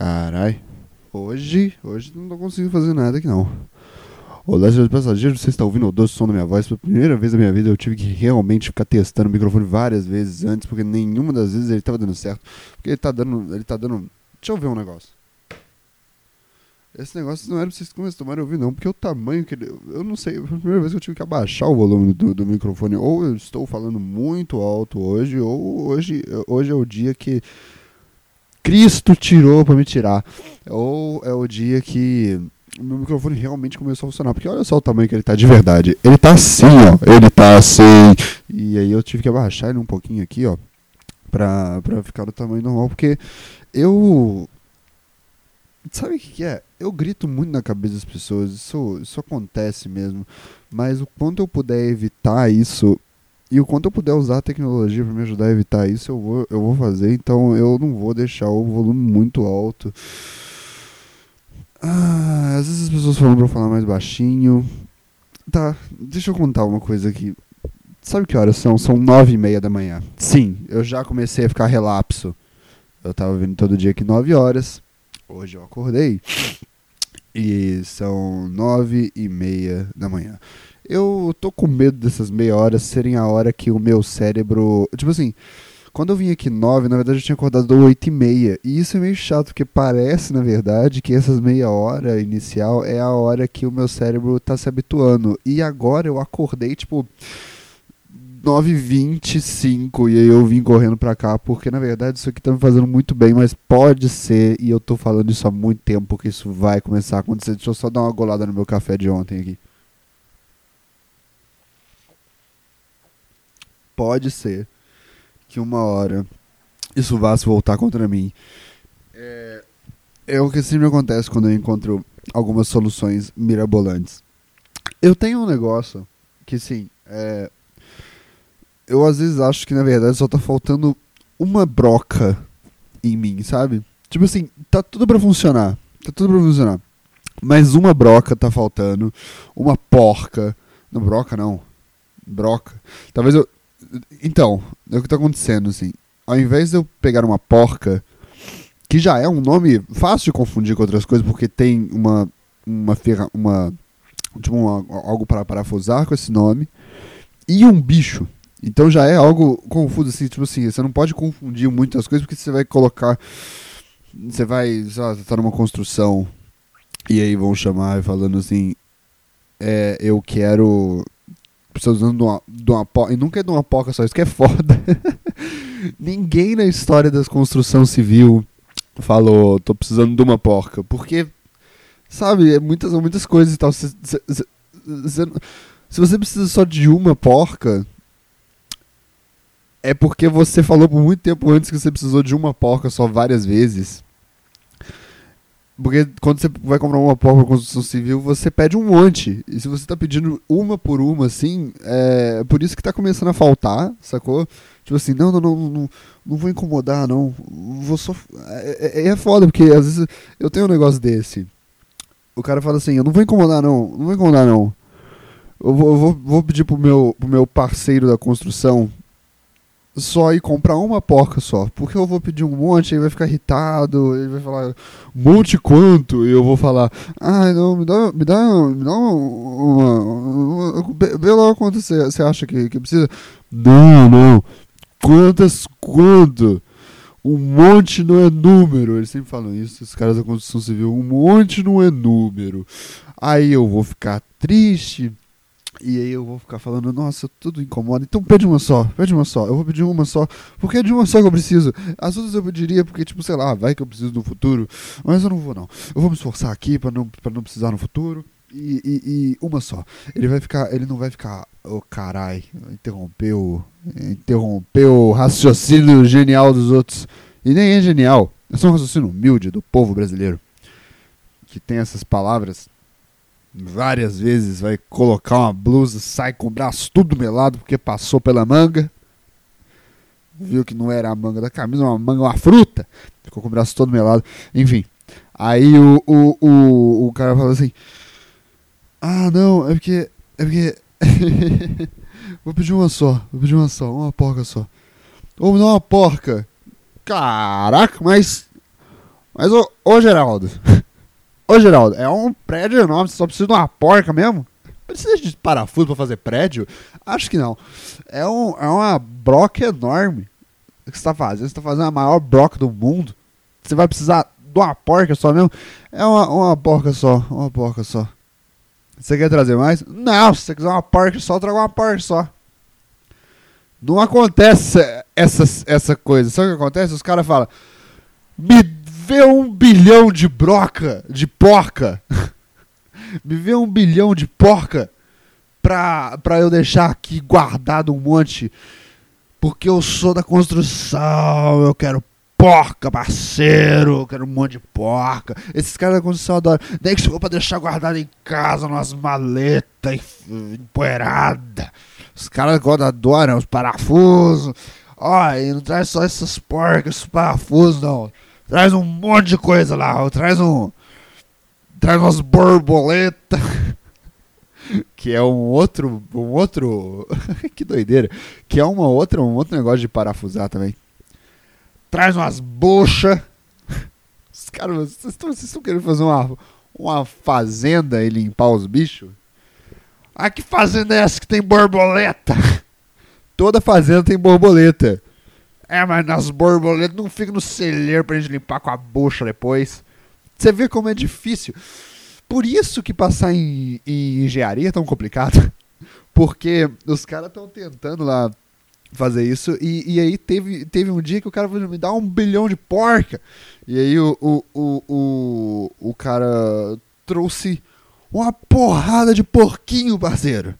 Carai. Hoje, hoje não tô conseguindo fazer nada aqui não. Olá, senhores passageiros, você está ouvindo o doce som da minha voz. Pela primeira vez na minha vida eu tive que realmente ficar testando o microfone várias vezes antes, porque nenhuma das vezes ele estava dando certo. Porque ele tá dando. Ele tá dando. Deixa eu ver um negócio. Esse negócio não era pra vocês começarem a ouvir, não, porque o tamanho que ele. Eu não sei, foi a primeira vez que eu tive que abaixar o volume do, do microfone. Ou eu estou falando muito alto hoje, ou hoje, hoje é o dia que Cristo tirou pra me tirar. Ou é o dia que o meu microfone realmente começou a funcionar. Porque olha só o tamanho que ele tá de verdade. Ele tá assim, ó. Ele tá assim. E aí eu tive que abaixar ele um pouquinho aqui, ó. Pra, pra ficar no tamanho normal. Porque eu. Sabe o que, que é? Eu grito muito na cabeça das pessoas. Isso, isso acontece mesmo. Mas o quanto eu puder evitar isso. E o quanto eu puder usar a tecnologia para me ajudar a evitar isso, eu vou, eu vou fazer. Então eu não vou deixar o volume muito alto. Ah, às vezes as pessoas falam pra eu falar mais baixinho. Tá, deixa eu contar uma coisa aqui. Sabe que horas são? São nove e meia da manhã. Sim, eu já comecei a ficar relapso. Eu tava vindo todo dia aqui nove horas. Hoje eu acordei. E são nove e meia da manhã. Eu tô com medo dessas meia horas serem a hora que o meu cérebro. Tipo assim, quando eu vim aqui 9, na verdade eu tinha acordado 8 e meia. E isso é meio chato, porque parece, na verdade, que essas meia hora inicial é a hora que o meu cérebro tá se habituando. E agora eu acordei, tipo, 9h25 e aí eu vim correndo pra cá, porque na verdade isso aqui tá me fazendo muito bem, mas pode ser, e eu tô falando isso há muito tempo, porque isso vai começar a acontecer. Deixa eu só dar uma golada no meu café de ontem aqui. Pode ser que uma hora isso vá se voltar contra mim. É, é o que sempre acontece quando eu encontro algumas soluções mirabolantes. Eu tenho um negócio que, sim, é, eu às vezes acho que na verdade só tá faltando uma broca em mim, sabe? Tipo assim, tá tudo para funcionar. Tá tudo pra funcionar. Mas uma broca tá faltando. Uma porca. Não, broca não. Broca. Talvez eu. Então, é o que tá acontecendo, assim. Ao invés de eu pegar uma porca, que já é um nome fácil de confundir com outras coisas, porque tem uma. Uma ferra. Uma. Tipo, uma, algo para parafusar com esse nome. E um bicho. Então já é algo confuso, assim, tipo assim, você não pode confundir muitas coisas, porque você vai colocar. Você vai, sei lá, você tá numa construção. E aí vão chamar falando assim. É, eu quero precisando de uma, de uma E nunca é de uma poca só, isso que é foda. Ninguém na história da construção civil falou, tô precisando de uma porca. Porque, sabe, é muitas, muitas coisas e tal. Se, se, se, se você precisa só de uma porca, é porque você falou por muito tempo antes que você precisou de uma porca só várias vezes. Porque quando você vai comprar uma porta para construção civil, você pede um monte. E se você está pedindo uma por uma, assim, é por isso que está começando a faltar, sacou? Tipo assim, não, não, não, não, não vou incomodar, não. Vou só. É, é, é foda, porque às vezes eu tenho um negócio desse. O cara fala assim, eu não vou incomodar, não. Não vou incomodar, não. Eu vou, eu vou, vou pedir pro meu, pro meu parceiro da construção só ir comprar uma porca só. Porque eu vou pedir um monte, ele vai ficar irritado, ele vai falar, monte quanto? E eu vou falar, ah, não, me dá, me dá, me dá uma. uma, uma vê lá quanto você acha que, que precisa. Não, não. Quantas, quanto? Um monte não é número. Eles sempre falam isso, os caras da construção civil. Um monte não é número. Aí eu vou ficar triste e aí eu vou ficar falando, nossa, tudo incomoda. Então pede uma só, pede uma só. Eu vou pedir uma só, porque é de uma só que eu preciso. As outras eu pediria porque, tipo, sei lá, vai que eu preciso no futuro. Mas eu não vou, não. Eu vou me esforçar aqui para não, pra não precisar no futuro. E, e, e, uma só. Ele vai ficar. Ele não vai ficar. Oh carai, interrompeu. Interrompeu o raciocínio genial dos outros. E nem é genial. É só um raciocínio humilde do povo brasileiro. Que tem essas palavras várias vezes, vai colocar uma blusa, sai com o braço tudo melado porque passou pela manga. Viu que não era a manga da camisa, uma manga, uma fruta. Ficou com o braço todo melado. Enfim. Aí o, o, o, o cara fala assim: Ah, não, é porque. É porque. vou pedir uma só, vou pedir uma só, uma porca só. Ou dá uma porca. Caraca, mas. Mas, ô, ô Geraldo. Ô Geraldo, é um prédio enorme, você só precisa de uma porca mesmo? Precisa de parafuso pra fazer prédio? Acho que não. É, um, é uma broca enorme que você tá fazendo. Você tá fazendo a maior broca do mundo. Você vai precisar de uma porca só mesmo? É uma, uma porca só, uma porca só. Você quer trazer mais? Não, se você quiser uma porca só, traga uma porca só. Não acontece essa, essa coisa. Sabe o que acontece? Os caras falam: vê um bilhão de broca, de porca. Me vê um bilhão de porca pra, pra eu deixar aqui guardado um monte. Porque eu sou da construção, eu quero porca, parceiro, eu quero um monte de porca. Esses caras da construção adoram. Nem que for pra deixar guardado em casa, umas maletas empoeiradas. Os caras adoram os parafusos. Ó, e não traz só essas porcas, esses parafusos, não. Traz um monte de coisa lá. Traz um. Traz umas borboletas. que é um outro. Um outro. que doideira. Que é uma outra, um outro negócio de parafusar também. Traz umas buchas. Os caras, vocês estão querendo fazer uma, uma fazenda e limpar os bichos? Ah, que fazenda é essa que tem borboleta? Toda fazenda tem borboleta. É, mas nas borboletas não fica no celeiro pra gente limpar com a bucha depois. Você vê como é difícil. Por isso que passar em, em engenharia é tão complicado. Porque os caras estão tentando lá fazer isso. E, e aí teve, teve um dia que o cara falou, me dá um bilhão de porca. E aí o, o, o, o, o cara trouxe uma porrada de porquinho, parceiro.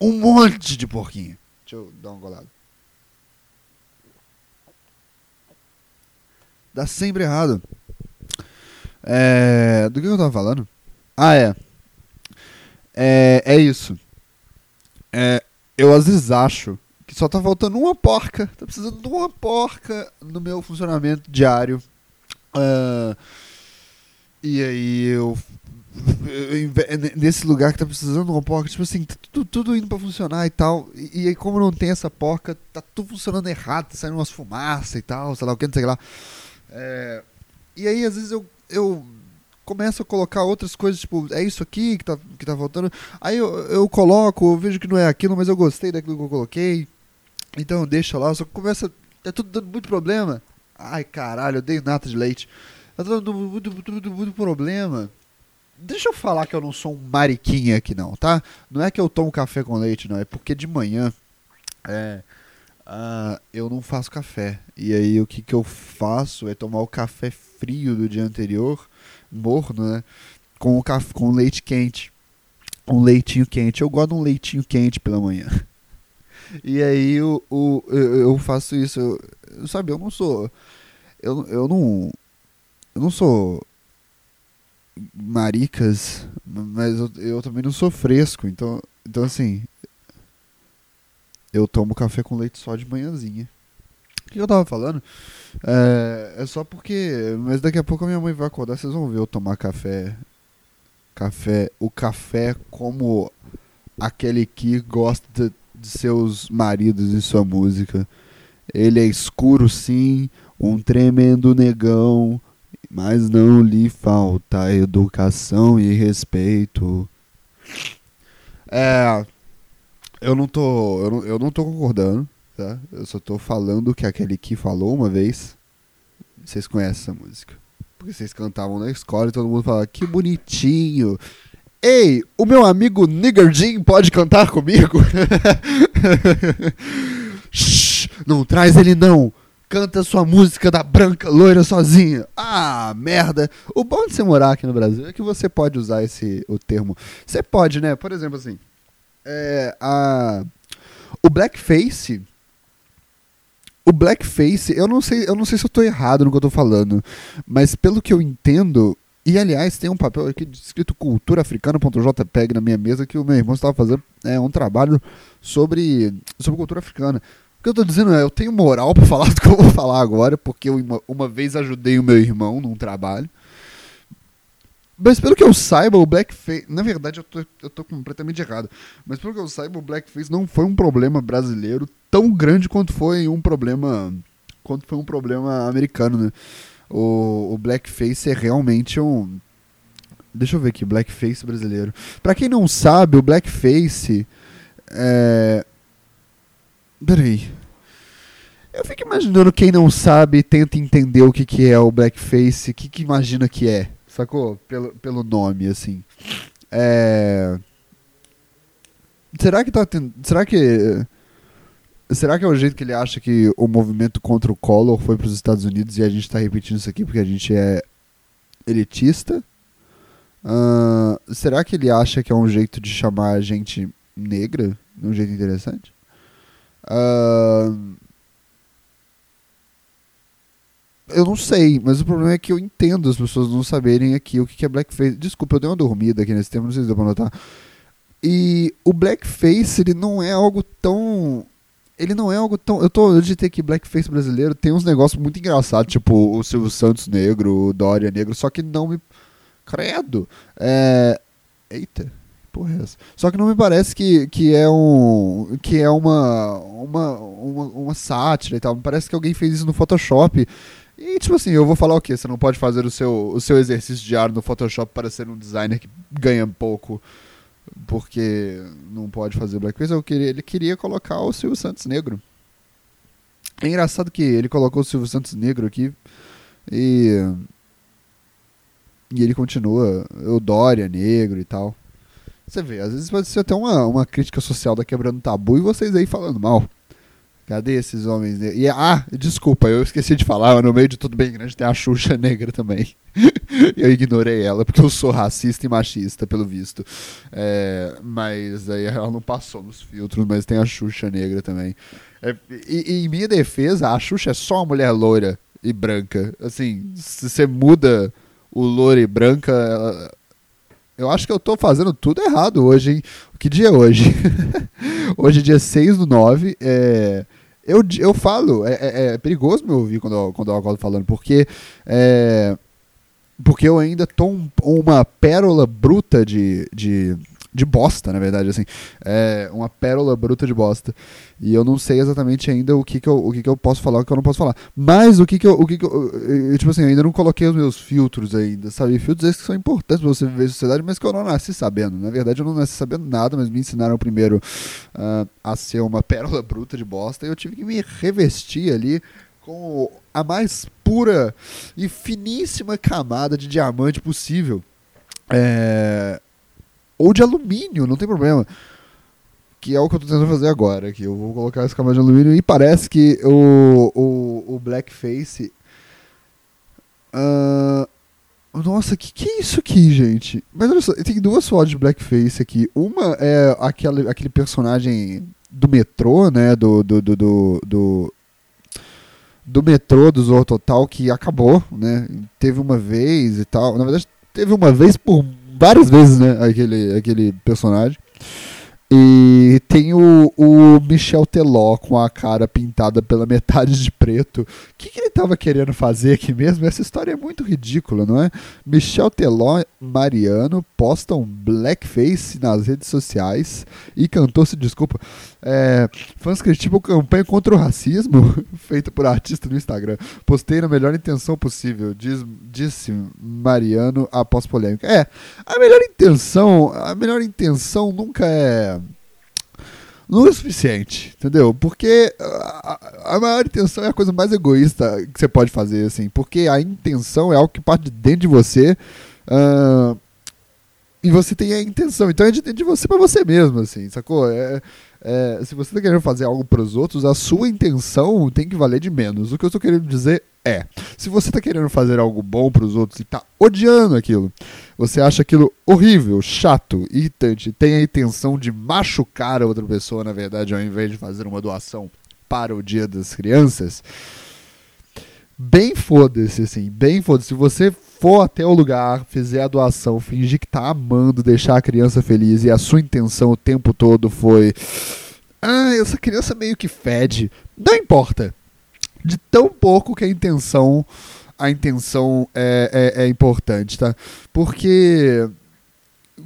Um monte de porquinho. Deixa eu dar um golado. Dá sempre errado. É... Do que eu tava falando? Ah, é. É, é isso. É, eu às vezes acho que só tá faltando uma porca. Tá precisando de uma porca no meu funcionamento diário. Uh, e aí eu, Nesse lugar que tá precisando de uma porca, tipo assim, tá tudo, tudo indo pra funcionar e tal. E, e, aí, como não tem essa porca, tá tudo funcionando errado, tá saindo umas fumaças e tal, sei lá o que, não sei lá. É, e aí, às vezes, eu, eu começo a colocar outras coisas, tipo, é isso aqui que tá, que tá faltando. Aí eu, eu coloco, eu vejo que não é aquilo, mas eu gostei daquilo que eu coloquei. Então deixa lá, só começa. É tudo dando muito problema. Ai caralho, eu dei nata de leite. Tá dando muito, muito, muito, muito problema. Deixa eu falar que eu não sou um mariquinha aqui não, tá? Não é que eu tomo café com leite, não. É porque de manhã. É uh, eu não faço café. E aí o que, que eu faço é tomar o café frio do dia anterior, morno, né? Com, o café, com leite quente. Um leitinho quente. Eu gosto de um leitinho quente pela manhã. E aí o, o, eu, eu faço isso. Eu, sabe, eu não sou. Eu, eu não. Eu não sou maricas, mas eu, eu também não sou fresco. Então, então assim, eu tomo café com leite só de manhãzinha. O que eu tava falando? É, é, só porque. Mas daqui a pouco a minha mãe vai acordar, vocês vão ver eu tomar café. Café. O café como aquele que gosta de, seus maridos e sua música. Ele é escuro sim, um tremendo negão, mas não lhe falta educação e respeito. É, eu não tô. Eu não, eu não tô concordando, tá? Eu só tô falando que aquele que falou uma vez. Vocês conhecem essa música. Porque vocês cantavam na escola e todo mundo falava, que bonitinho. Ei, o meu amigo Nigger Jim pode cantar comigo? Shhh, não traz ele não. Canta sua música da branca loira sozinha. Ah, merda. O bom de você morar aqui no Brasil é que você pode usar esse o termo. Você pode, né? Por exemplo, assim, é, a, o blackface. O blackface, eu não sei, eu não sei se eu estou errado no que eu falando, mas pelo que eu entendo, e aliás, tem um papel aqui escrito culturaafricana.jpg na minha mesa que o meu irmão estava fazendo é, um trabalho sobre, sobre cultura africana. O que eu estou dizendo é, eu tenho moral para falar do que eu vou falar agora, porque eu uma, uma vez ajudei o meu irmão num trabalho. Mas pelo que eu saiba, o blackface. Na verdade, eu tô, eu tô completamente errado. Mas pelo que eu saiba, o blackface não foi um problema brasileiro tão grande quanto foi um problema. Quanto foi um problema americano, né? o, o blackface é realmente um. Deixa eu ver aqui, blackface brasileiro. Pra quem não sabe, o blackface. É. Peraí. Eu fico imaginando quem não sabe tenta entender o que, que é o blackface, o que, que imagina que é, sacou? Pelo, pelo nome, assim. É. Será que tá tendo. Será que. Será que é o jeito que ele acha que o movimento contra o Collor foi para os Estados Unidos e a gente está repetindo isso aqui porque a gente é elitista? Uh, será que ele acha que é um jeito de chamar a gente negra? Um jeito interessante? Uh, eu não sei, mas o problema é que eu entendo as pessoas não saberem aqui o que é blackface. Desculpa, eu dei uma dormida aqui nesse tempo, não sei se deu pra notar. E o blackface, ele não é algo tão ele não é algo tão. Eu tô de ter que blackface brasileiro tem uns negócios muito engraçados, tipo o Silvio Santos negro, o Dória negro, só que não me. Credo! É. Eita, porra é essa? Só que não me parece que, que é um. que é uma, uma, uma, uma sátira e tal. Me parece que alguém fez isso no Photoshop. E tipo assim, eu vou falar o quê? Você não pode fazer o seu, o seu exercício diário no Photoshop para ser um designer que ganha pouco porque não pode fazer blackface, eu queria, ele queria colocar o Silvio Santos negro. É engraçado que ele colocou o Silvio Santos negro aqui e e ele continua o Dória negro e tal. Você vê, às vezes pode ser até uma, uma crítica social da quebrando tabu e vocês aí falando mal. Cadê esses homens? E, ah, desculpa, eu esqueci de falar, no meio de tudo bem grande tem a Xuxa negra também. eu ignorei ela porque eu sou racista e machista, pelo visto. É, mas aí ela não passou nos filtros, mas tem a Xuxa negra também. É, e, e, em minha defesa, a Xuxa é só uma mulher loira e branca. Assim, se você muda o loira e branca, ela, eu acho que eu tô fazendo tudo errado hoje, hein? Que dia é hoje? hoje é dia 6 do 9. É, eu, eu falo, é, é, é perigoso me ouvir quando eu, quando eu acordo falando, porque. É, porque eu ainda tô um, uma pérola bruta de, de de bosta, na verdade, assim. É uma pérola bruta de bosta. E eu não sei exatamente ainda o que, que, eu, o que, que eu posso falar o que eu não posso falar. Mas o que, que eu. O que que eu, eu, tipo assim, eu ainda não coloquei os meus filtros ainda, sabe? Filtros esses que são importantes pra você viver em sociedade, mas que eu não nasci sabendo. Na verdade, eu não nasci sabendo nada, mas me ensinaram primeiro uh, a ser uma pérola bruta de bosta. E eu tive que me revestir ali com a mais pura e finíssima camada de diamante possível. É, ou de alumínio, não tem problema. Que é o que eu estou tentando fazer agora. Que eu vou colocar essa camada de alumínio e parece que o, o, o blackface. Uh, nossa, que que é isso aqui, gente? Mas olha só, tem duas fotos de blackface aqui. Uma é aquele, aquele personagem do metrô, né? Do. do, do, do, do do metrô do Zorro Total que acabou, né? Teve uma vez e tal. Na verdade, teve uma vez por várias vezes, né? Aquele, aquele personagem. E tem o, o Michel Teló com a cara pintada pela metade de preto. O que, que ele estava querendo fazer aqui mesmo? Essa história é muito ridícula, não é? Michel Teló Mariano postam blackface nas redes sociais e cantou-se desculpa. É, fãs criticam campanha contra o racismo feita por artista no Instagram. Postei na melhor intenção possível, diz, disse Mariano após polêmica. É, a melhor intenção, a melhor intenção nunca é não é o suficiente, entendeu? Porque a, a, maior intenção é a coisa mais egoísta que você pode fazer, assim. Porque a intenção é algo que parte de dentro de você. Uh, e você tem a intenção. Então é de, de você para você mesmo, assim, sacou? É, é, se você tá querendo fazer algo para os outros, a sua intenção tem que valer de menos. O que eu estou querendo dizer é: se você tá querendo fazer algo bom para os outros e tá odiando aquilo, você acha aquilo horrível, chato, irritante, tem a intenção de machucar a outra pessoa, na verdade, ao invés de fazer uma doação para o Dia das Crianças, bem foda-se, assim, bem foda-se. Se você for até o lugar, fizer a doação, fingir que tá amando deixar a criança feliz e a sua intenção o tempo todo foi. Ah, essa criança meio que fede. Não importa. De tão pouco que a intenção. A intenção é, é, é importante, tá? Porque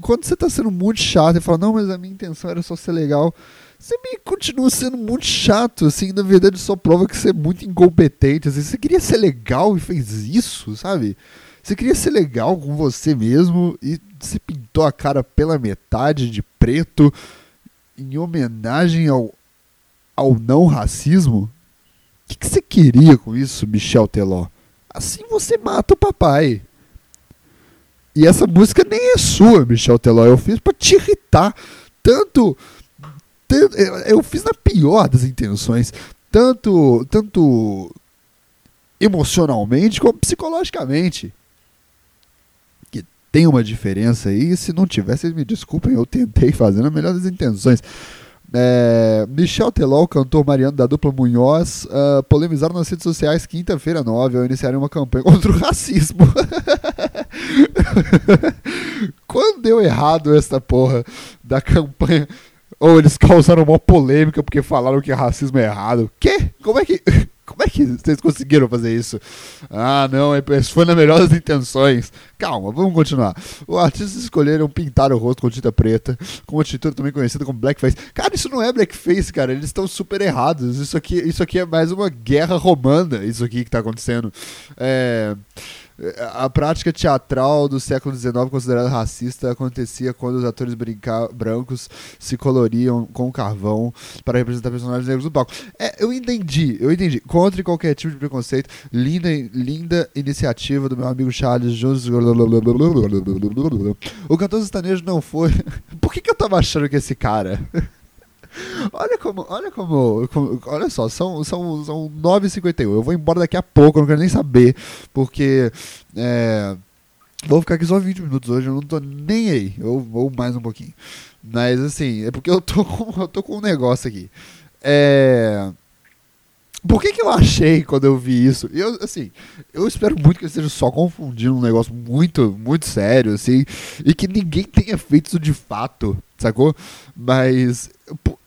quando você tá sendo muito chato e fala, não, mas a minha intenção era só ser legal, você me continua sendo muito chato, assim, na verdade só prova que você é muito incompetente, assim, você queria ser legal e fez isso, sabe? Você queria ser legal com você mesmo e você pintou a cara pela metade de preto em homenagem ao, ao não racismo? O que, que você queria com isso, Michel Teló? Assim você mata o papai. E essa música nem é sua, Michel Teló. Eu fiz pra te irritar. Tanto eu fiz na pior das intenções, tanto, tanto emocionalmente como psicologicamente. Que tem uma diferença aí, se não tivesse, me desculpem, eu tentei fazer na melhor das intenções. É, Michel Teló, cantor Mariano da dupla Munhoz, uh, polemizaram nas redes sociais quinta-feira 9 ao iniciarem uma campanha contra o racismo. Quando deu errado essa porra da campanha ou eles causaram uma polêmica porque falaram que racismo é errado. Quê? Como é que. Como é que vocês conseguiram fazer isso? Ah, não, é, foi na melhor das intenções. Calma, vamos continuar. Os artistas escolheram pintar o rosto com tinta preta, com uma atitude também conhecida como blackface. Cara, isso não é blackface, cara. Eles estão super errados. Isso aqui, isso aqui é mais uma guerra romana, isso aqui que está acontecendo. É a prática teatral do século XIX, considerada racista, acontecia quando os atores brancos se coloriam com carvão para representar personagens negros no palco. É, eu entendi, eu entendi. Contra qualquer tipo de preconceito. Linda, linda iniciativa do meu amigo Charles Jones. O cantor sertanejo não foi. Por que, que eu tava achando que esse cara. Olha como, olha como, como, olha só, são, são, são 9h51. Eu vou embora daqui a pouco, eu não quero nem saber, porque é, vou ficar aqui só 20 minutos hoje, eu não tô nem aí, eu vou mais um pouquinho. Mas assim, é porque eu tô com, eu tô com um negócio aqui. É, por que, que eu achei quando eu vi isso? Eu, assim, eu espero muito que eu esteja só confundindo um negócio muito, muito sério, assim, e que ninguém tenha feito isso de fato, sacou? Mas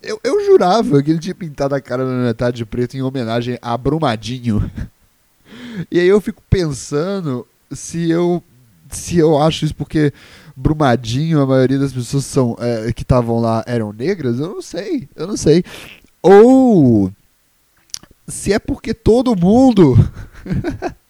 eu, eu jurava que ele tinha pintado a cara na metade de preto em homenagem a Brumadinho. E aí eu fico pensando se eu se eu acho isso porque Brumadinho, a maioria das pessoas são é, que estavam lá eram negras, eu não sei, eu não sei. Ou se é porque todo mundo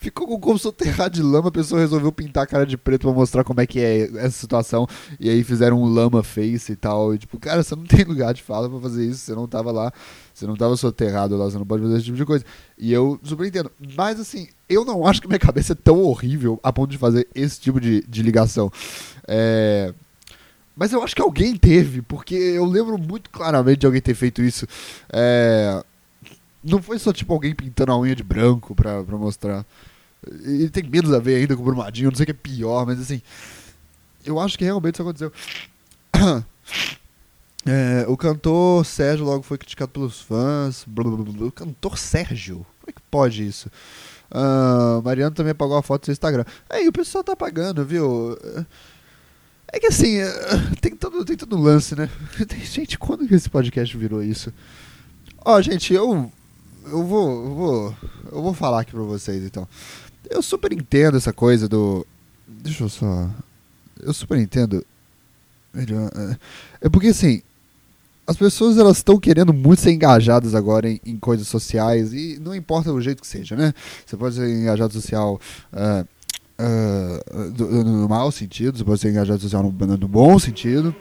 ficou com como soterrado de lama, a pessoa resolveu pintar a cara de preto pra mostrar como é que é essa situação. E aí fizeram um lama face e tal. E tipo, cara, você não tem lugar de fala pra fazer isso, você não tava lá, você não tava soterrado lá, você não pode fazer esse tipo de coisa. E eu super entendo. Mas assim, eu não acho que minha cabeça é tão horrível a ponto de fazer esse tipo de, de ligação. É. Mas eu acho que alguém teve, porque eu lembro muito claramente de alguém ter feito isso. É... Não foi só tipo alguém pintando a unha de branco pra, pra mostrar. E tem menos a ver ainda com o Brumadinho, não sei o que é pior, mas assim. Eu acho que realmente isso aconteceu. É, o cantor Sérgio logo foi criticado pelos fãs. O cantor Sérgio? Como é que pode isso? Uh, Mariano também apagou a foto do seu Instagram. Aí o pessoal tá apagando, viu? É que assim, é, tem todo, tem todo lance, né? Gente, quando que esse podcast virou isso? Ó, gente, eu. Eu vou. Eu vou. Eu vou falar aqui pra vocês então. Eu super entendo essa coisa do. Deixa eu só. Eu super entendo. É, é porque assim. As pessoas elas estão querendo muito ser engajadas agora em, em, coisas sociais e não importa o jeito que seja, né? Você pode ser engajado social. Uh, uh, do, no mau sentido, você ser engajado social no, no bom sentido.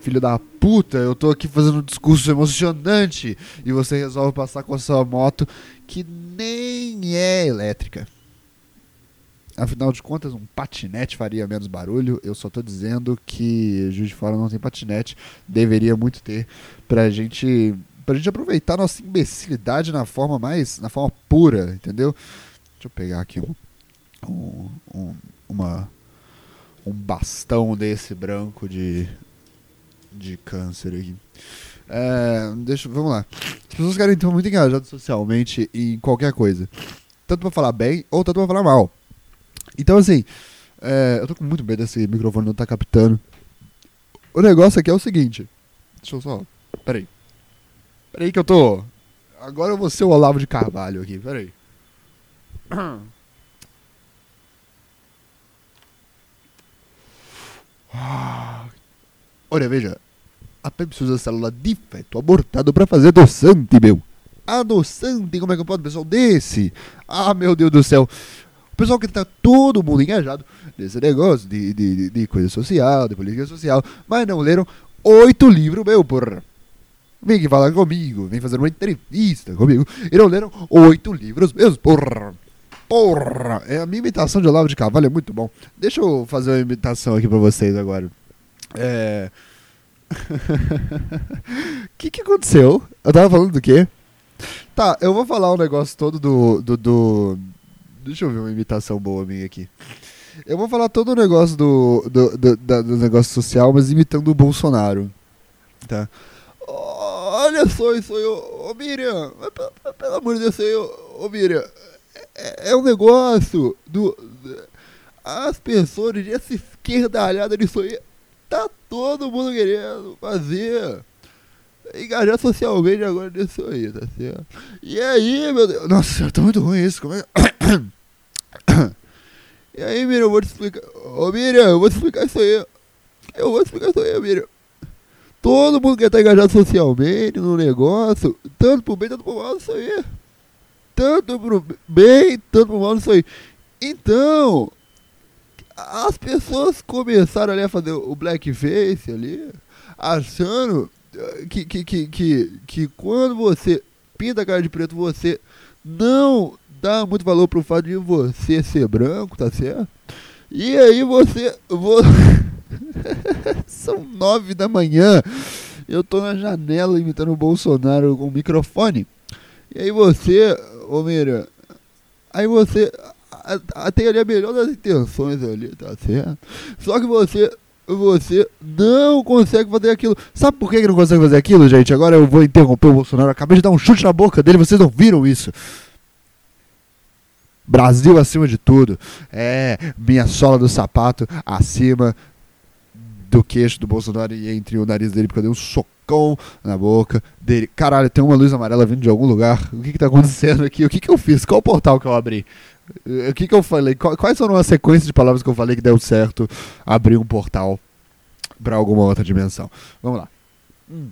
Filho da puta, eu tô aqui fazendo um discurso emocionante e você resolve passar com a sua moto que nem é elétrica. Afinal de contas, um patinete faria menos barulho. Eu só tô dizendo que Juiz de Fora não tem patinete. Deveria muito ter pra gente, pra gente aproveitar nossa imbecilidade na forma mais, na forma pura, entendeu? Deixa eu pegar aqui um um, um, uma, um bastão desse branco de, de câncer aqui. É, deixa, vamos lá. As pessoas querem estar muito engajadas socialmente em qualquer coisa. Tanto pra falar bem ou tanto pra falar mal. Então, assim, é, eu tô com muito medo desse microfone não tá captando. O negócio aqui é o seguinte. Deixa eu só. Peraí. Peraí que eu tô. Agora eu vou ser o Olavo de Carvalho aqui. Peraí. Olha, veja. A Pepsi usa célula de feto abortado pra fazer adoçante, meu. Adoçante, como é que pode um pessoal desse? Ah, meu Deus do céu. O pessoal que tá todo mundo engajado nesse negócio de, de, de, coisa social, de política social, mas não leram oito livros, meu, porra. Vem falar comigo, vem fazer uma entrevista comigo. E não leram oito livros mesmo, porra. Porra! É, a minha imitação de Olavo de Carvalho é muito bom. Deixa eu fazer uma imitação aqui pra vocês agora. É. O que, que aconteceu? Eu tava falando do quê? Tá, eu vou falar um negócio todo do, do, do. Deixa eu ver uma imitação boa minha aqui. Eu vou falar todo o negócio do, do, do, do negócio social, mas imitando o Bolsonaro. Tá? Olha só isso aí, ô, Miriam. Pelo amor de Deus, aí, ô Miriam. É, é um negócio do. As pessoas dessa esquerdalhada disso aí. Tá todo mundo querendo fazer. Engajar socialmente agora nisso aí, tá certo? E aí, meu Deus. Nossa, tá muito ruim isso. Como é? E aí, Miriam, eu vou te explicar. Ô, Miriam, eu vou te explicar isso aí. Eu vou te explicar isso aí, Miriam. Todo mundo quer estar engajado socialmente no negócio, tanto pro bem, tanto pro mal, isso aí. Tanto pro bem, tanto pro mal, isso aí. Então, as pessoas começaram ali a fazer o blackface ali, achando eh, que, que, que, que, que quando você pinta a cara de preto, você não dá muito valor pro fato de você ser branco, tá certo? E aí você. vo- São nove da manhã. Eu tô na janela imitando o Bolsonaro com o microfone. E aí você, ô Mira, aí você a- a- tem ali a melhor das intenções ali, tá certo? Só que você. Você não consegue fazer aquilo. Sabe por que que não consegue fazer aquilo, gente? Agora eu vou interromper o Bolsonaro. Acabei de dar um chute na boca dele, vocês não viram isso. Brasil acima de tudo. É, minha sola do sapato acima do queixo do Bolsonaro e entre o nariz dele, porque eu dei um socão na boca dele. Caralho, tem uma luz amarela vindo de algum lugar. O que que tá acontecendo aqui? O que que eu fiz? Qual portal que eu abri? Eh, O que que eu falei? Qu- Quais foram as sequências de palavras que eu falei que deu certo abrir um portal pra alguma outra dimensão? Vamos lá. Hum.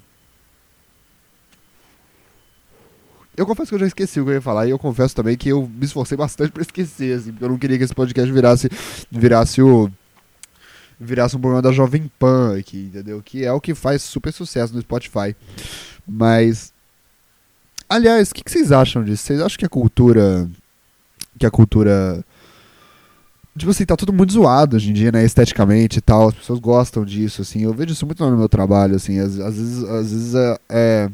Eu confesso que eu já esqueci o que eu ia falar e eu confesso também que eu me esforcei bastante pra esquecer, assim, porque eu não queria que esse podcast virasse, virasse o virasse um programa da Jovem Pan aqui, entendeu? Que é o que faz super sucesso no Spotify. Mas aliás, o que, que vocês acham disso? Vocês acham que a cultura que a cultura Tipo assim, tá tudo muito zoado hoje em dia, né? Esteticamente e tal. As pessoas gostam disso, assim. Eu vejo isso muito no meu trabalho, assim. Às, às vezes, às vezes é, é,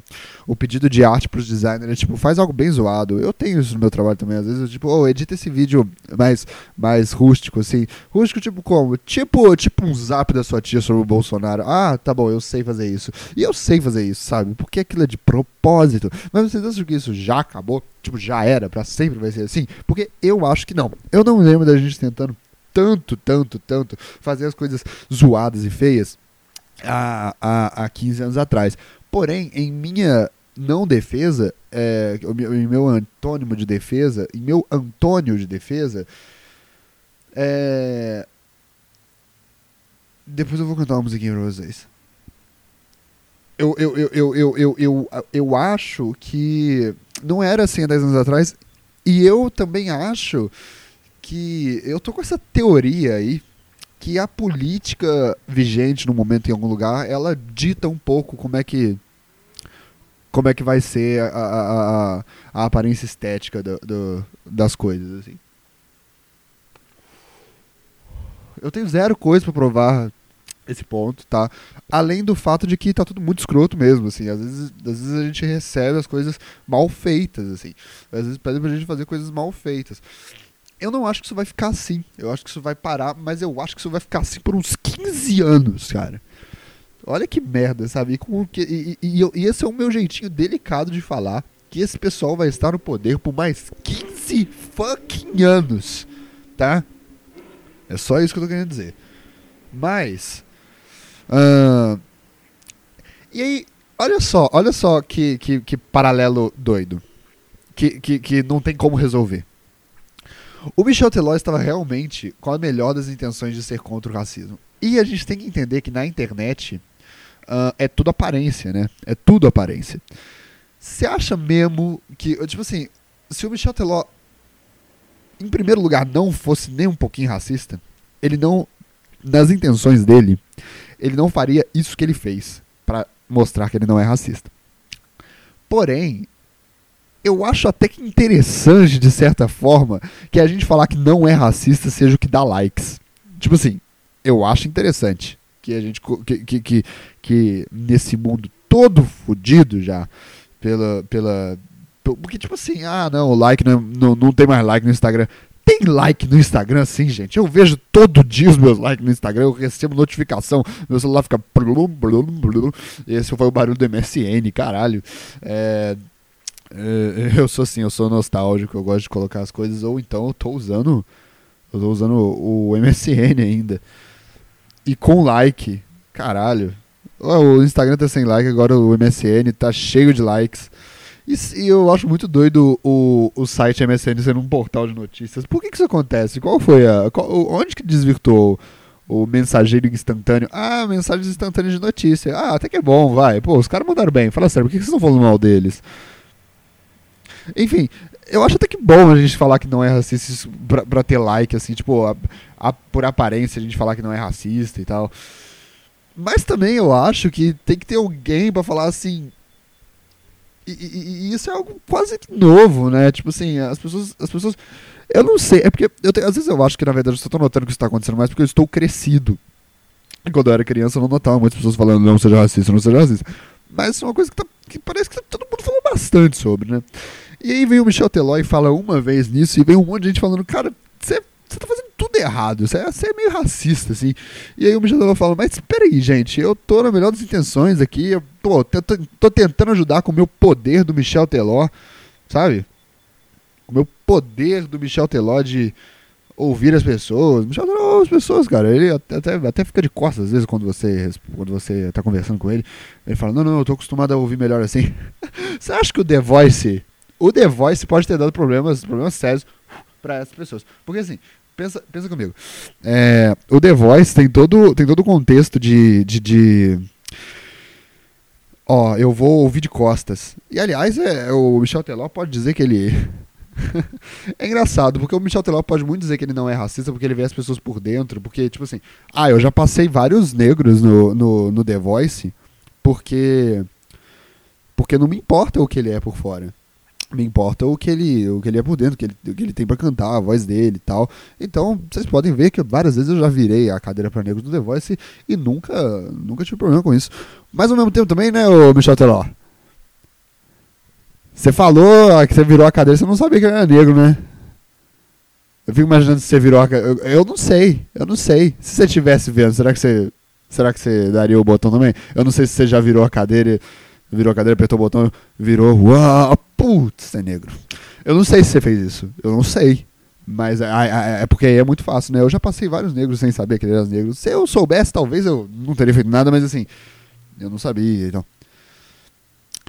o pedido de arte pros designers é, tipo, faz algo bem zoado. Eu tenho isso no meu trabalho também. Às vezes eu, tipo, oh, edita esse vídeo mais, mais rústico, assim. Rústico, tipo, como? Tipo, tipo um zap da sua tia sobre o Bolsonaro. Ah, tá bom, eu sei fazer isso. E eu sei fazer isso, sabe? Porque aquilo é de propósito. Mas vocês acham que isso já acabou? Tipo, já era, pra sempre vai ser assim? Porque eu acho que não. Eu não lembro da gente tentando tanto, tanto, tanto fazer as coisas zoadas e feias há, há, há 15 anos atrás. Porém, em minha não defesa, é, em meu antônimo de defesa, em meu Antônio de defesa, é, depois eu vou cantar uma musiquinha pra vocês. Eu, eu, eu, eu, eu, eu, eu, eu acho que não era assim há 10 anos atrás. E eu também acho que eu tô com essa teoria aí que a política vigente no momento em algum lugar, ela dita um pouco como é que como é que vai ser a, a, a, a aparência estética do, do- das coisas assim. Eu tenho zero coisa pra provar esse ponto, tá? Além do fato de que tá tudo muito escroto mesmo, assim. Às vezes, às vezes a gente recebe as coisas mal feitas, assim. Às vezes pedem pra gente fazer coisas mal feitas. Eu não acho que isso vai ficar assim. Eu acho que isso vai parar, mas eu acho que isso vai ficar assim por uns 15 anos, cara. Olha que merda, sabe? E, com que- e- e- e esse é o meu jeitinho delicado de falar que esse pessoal vai estar no poder por mais 15 fucking anos, tá? É só isso que eu tô querendo dizer. Mas. Ahn, e aí, olha só, olha só que, que, que paralelo doido. Que, que, que não tem como resolver. O Michel Teló estava realmente com a melhor das intenções de ser contra o racismo. E a gente tem que entender que na internet uh, é tudo aparência, né? É tudo aparência. Você acha mesmo que, tipo assim, se o Michel Teló, em primeiro lugar, não fosse nem um pouquinho racista, ele não, nas intenções dele, ele não faria isso que ele fez para mostrar que ele não é racista. Porém, eu acho até que interessante, de certa forma, que a gente falar que não é racista seja o que dá likes. Tipo assim, eu acho interessante que a gente que, que, que, que nesse mundo todo fodido já pela pela porque tipo assim, ah, não, o like não, não, não tem mais like no Instagram. Tem like no Instagram, sim, gente. Eu vejo todo dia os meus likes no Instagram, eu recebo notificação, meu celular fica. Blum, blum, blum. Esse foi o barulho do MSN, caralho. É, é, eu sou assim, eu sou nostálgico, eu gosto de colocar as coisas, ou então eu tô usando. Eu tô usando o MSN ainda. E com like, caralho. O Instagram tá sem like, agora o MSN tá cheio de likes. E, e, eu acho muito doido o, o site MSN sendo um portal de notícias. Por que, que isso acontece? Qual foi a. Qual, onde que desvirtuou o mensageiro instantâneo? Ah, mensagens instantâneas de notícia. Ah, até que é bom, vai. Pô, os caras mandaram bem. Fala sério, por que, que vocês estão falando mal deles? Enfim, eu acho até que bom a gente falar que não é racista pra, pra ter like, assim, tipo, a, a, por aparência a gente falar que não é racista e tal. Mas também eu acho que tem que ter alguém para falar assim. E, e, isso é algo quase novo, né? Tipo assim, as pessoas. As pessoas eu não sei, é porque eu às vezes eu acho que na verdade eu só tô notando que isso tá acontecendo mais porque eu estou crescido. E quando eu era criança eu não notava muitas pessoas falando não seja racista, não seja racista. Mas é uma coisa que, tá, que parece que todo mundo falou bastante sobre, né? E aí vem o Michel Teló e fala uma vez nisso e vem um monte de gente falando, cara, você tá fazendo tudo errado, você é meio racista, assim. E aí o Michel Teló fala, mas espera aí, gente, eu tô na melhor das intenções aqui, eu tô, tô, tô tentando ajudar com o meu poder do Michel Teló, sabe? O meu poder do Michel Teló de ouvir as pessoas. Michel Teló ouve as pessoas, cara. Ele até, até fica de costas às vezes quando você, quando você tá conversando com ele. Ele fala, não, não, eu tô acostumado a ouvir melhor assim. você acha que o The Voice o The Voice pode ter dado problemas, problemas sérios para essas pessoas. Porque assim, pensa, pensa comigo. É, o The Voice tem todo, tem todo o contexto de, de, de, Ó, eu vou ouvir de costas. E aliás, é, o Michel Teló pode dizer que ele. é engraçado, porque o Michel Teló pode muito dizer que ele não é racista porque ele vê as pessoas por dentro. Porque, tipo assim, ah, eu já passei vários negros no, no, no The Voice porque. Porque não me importa o que ele é por fora me importa o que ele, o que ele é por dentro, o que ele, o que ele tem para cantar, a voz dele e tal. Então, vocês podem ver que várias vezes eu já virei a cadeira para negros do The Voice e, nunca, nunca tive problema com isso. Mas ao mesmo tempo também, né, o Michel Teló? Você falou que você virou a cadeira, você não sabia que ele era negro, né? Eu fico imaginando se você virou a cadeira. Eu, eu não sei, eu não sei. Se você estivesse vendo, será que você, será que você daria o botão também? Eu não sei se você já virou a cadeira virou a cadeira, apertou o botão, virou, uau, putz, é negro. Eu não sei se você fez isso, eu não sei. Mas é, é, é, porque aí é muito fácil, né? Eu já passei vários negros sem saber que eram negros. Se eu soubesse, talvez eu não teria feito nada, mas assim, eu não sabia, então.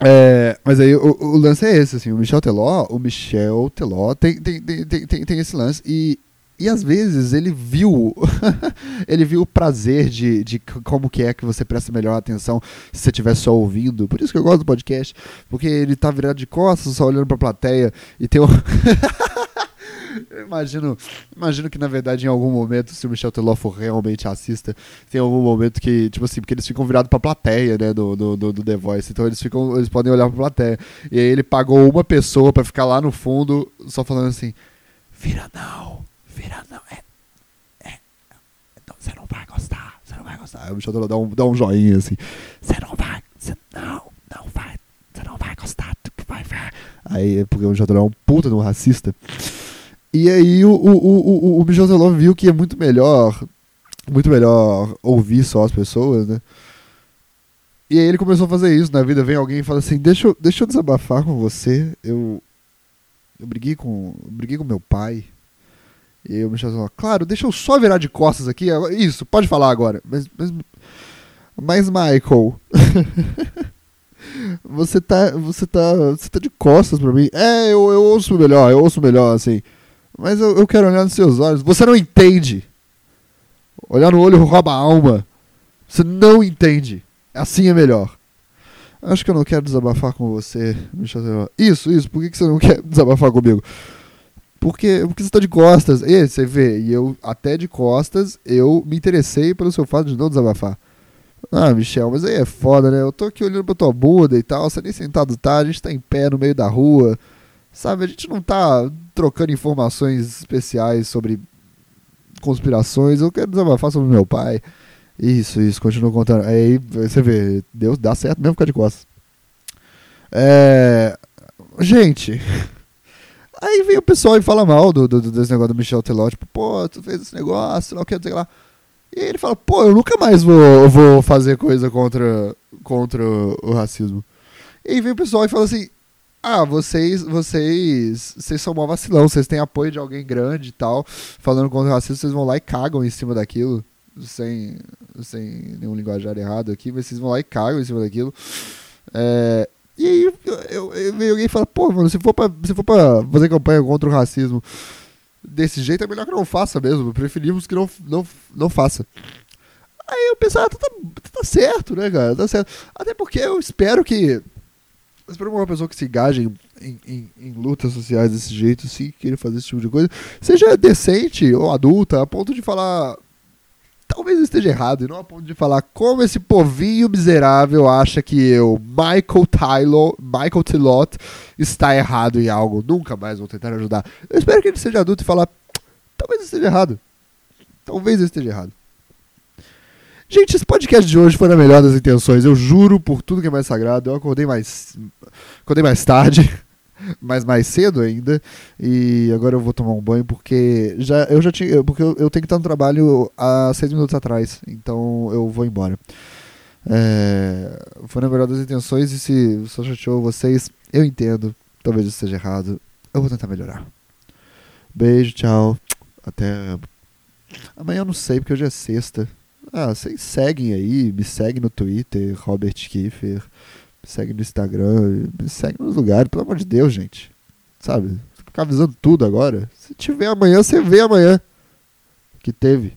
É, mas aí o, o, lance é esse, assim, o Michel Teló, o Michel Teló tem, tem, tem, tem, tem esse lance e e às vezes ele viu ele viu o prazer de, de como que é que você presta melhor atenção se você estiver só ouvindo. Por isso que eu gosto do podcast, porque ele tá virado de costas, só olhando pra plateia e tem um imagino, imagino que, na verdade, em algum momento, se o Michel Teló for realmente assista, tem algum momento que, tipo assim, porque eles ficam virados pra plateia, né, do, do, do, The Voice. Então eles ficam, eles podem olhar pra plateia. E aí ele pagou uma pessoa pra ficar lá no fundo, só falando assim, vira não vira não. É, é, então, você não vai gostar, você não vai gostar. Aí o bicho dá um, dá um joinha assim. Você não vai, você não, não vai, você não vai gostar, tu vai ver. Aí, porque o Jotoló é um puta no racista. E aí o, o, o, o, o Teló viu que é muito melhor, muito melhor ouvir só as pessoas, né? E aí ele começou a fazer isso na vida. Vem alguém e fala assim: Deixa eu, deixa eu desabafar com você. Eu, eu briguei com, eu briguei com meu pai. E o Michel falou, claro, deixa eu só virar de costas aqui. Isso, pode falar agora. Mas, mas, mas Michael, você tá, você tá, você tá de costas pra mim. É, eu, eu ouço melhor, eu ouço melhor, assim. Mas eu, eu quero olhar nos seus olhos. Você não entende. Olhar no olho rouba a alma. Você não entende. Assim é melhor. Acho que eu não quero desabafar com você, Michel. Isso, isso, por que, que você não quer desabafar comigo? Porque, porque você tá de costas. E você vê, e eu, até de costas, eu me interessei pelo seu fato de não desabafar. Ah, Michel, mas aí é foda, né? Eu tô aqui olhando pra tua bunda e tal, você nem sentado tá, a gente tá em pé no meio da rua. Sabe, a gente não tá trocando informações especiais sobre conspirações. Eu quero desabafar sobre meu pai. Isso, isso, continua contando. Aí você vê, Deus dá certo mesmo ficar de costas. É. Gente. Aí vem o pessoal e fala mal do, do, desse negócio do Michel Teló, tipo, pô, tu fez esse negócio, não quer dizer lá. E aí ele fala, pô, eu nunca mais vou, vou fazer coisa contra, contra o racismo. E aí vem o pessoal e fala assim, ah, vocês, vocês, vocês são mó vacilão, vocês têm apoio de alguém grande e tal, falando contra o racismo, vocês vão lá e cagam em cima daquilo, sem, sem nenhum linguajar errado aqui, mas vocês vão lá e cagam em cima daquilo. É, e aí eu, eu, eu, alguém fala, pô, mano, se for, pra, se for pra fazer campanha contra o racismo desse jeito, é melhor que não faça mesmo. Preferimos que não, não, não faça. Aí eu pensava, ah, tá, tá, certo, né, cara? Tá certo. Até porque eu espero que. Eu espero uma pessoa que se engaje em, em, em, lutas sociais desse jeito, se queira fazer esse tipo de coisa, seja decente ou adulta, a ponto de falar talvez eu esteja errado, e não a ponto de falar como esse povinho miserável acha que eu, Michael Tylor, Michael Tilot, está errado em algo. Nunca mais vou tentar ajudar. Eu espero que ele seja adulto e falar, talvez eu esteja errado. Talvez eu esteja errado. Gente, esse podcast de hoje foi na melhor das intenções. Eu juro por tudo que é mais sagrado. Eu acordei mais, acordei mais tarde mas mais cedo ainda. E agora eu vou tomar um banho porque já eu já tinha, porque eu, eu tenho que estar no trabalho há seis minutos atrás, então eu vou embora. É, foi na melhor das intenções e se só chateou vocês, eu entendo. Talvez isso esteja errado. Eu vou tentar melhorar. Beijo, tchau. Até amanhã eu não sei porque hoje é sexta. Ah, vocês seguem aí, me seguem no Twitter, Robert Kiefer. Segue no Instagram, segue nos lugares, pelo amor de Deus, gente. Sabe? Ficar avisando tudo agora. Se tiver amanhã, você vê amanhã. Que teve.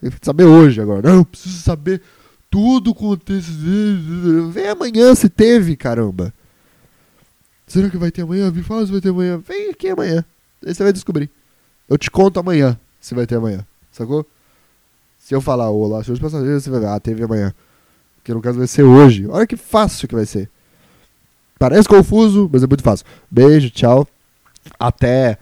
Tem que saber hoje agora. Não, preciso saber tudo com Vem amanhã se teve, caramba. Será que vai ter amanhã? Me fala se vai ter amanhã. Vem aqui amanhã. Aí você vai descobrir. Eu te conto amanhã se vai ter amanhã. Sacou? Se eu falar olá, seus passageiros, você vai ver. Ah, teve amanhã. Que no caso vai ser hoje. Olha que fácil que vai ser. Parece confuso, mas é muito fácil. Beijo, tchau. Até.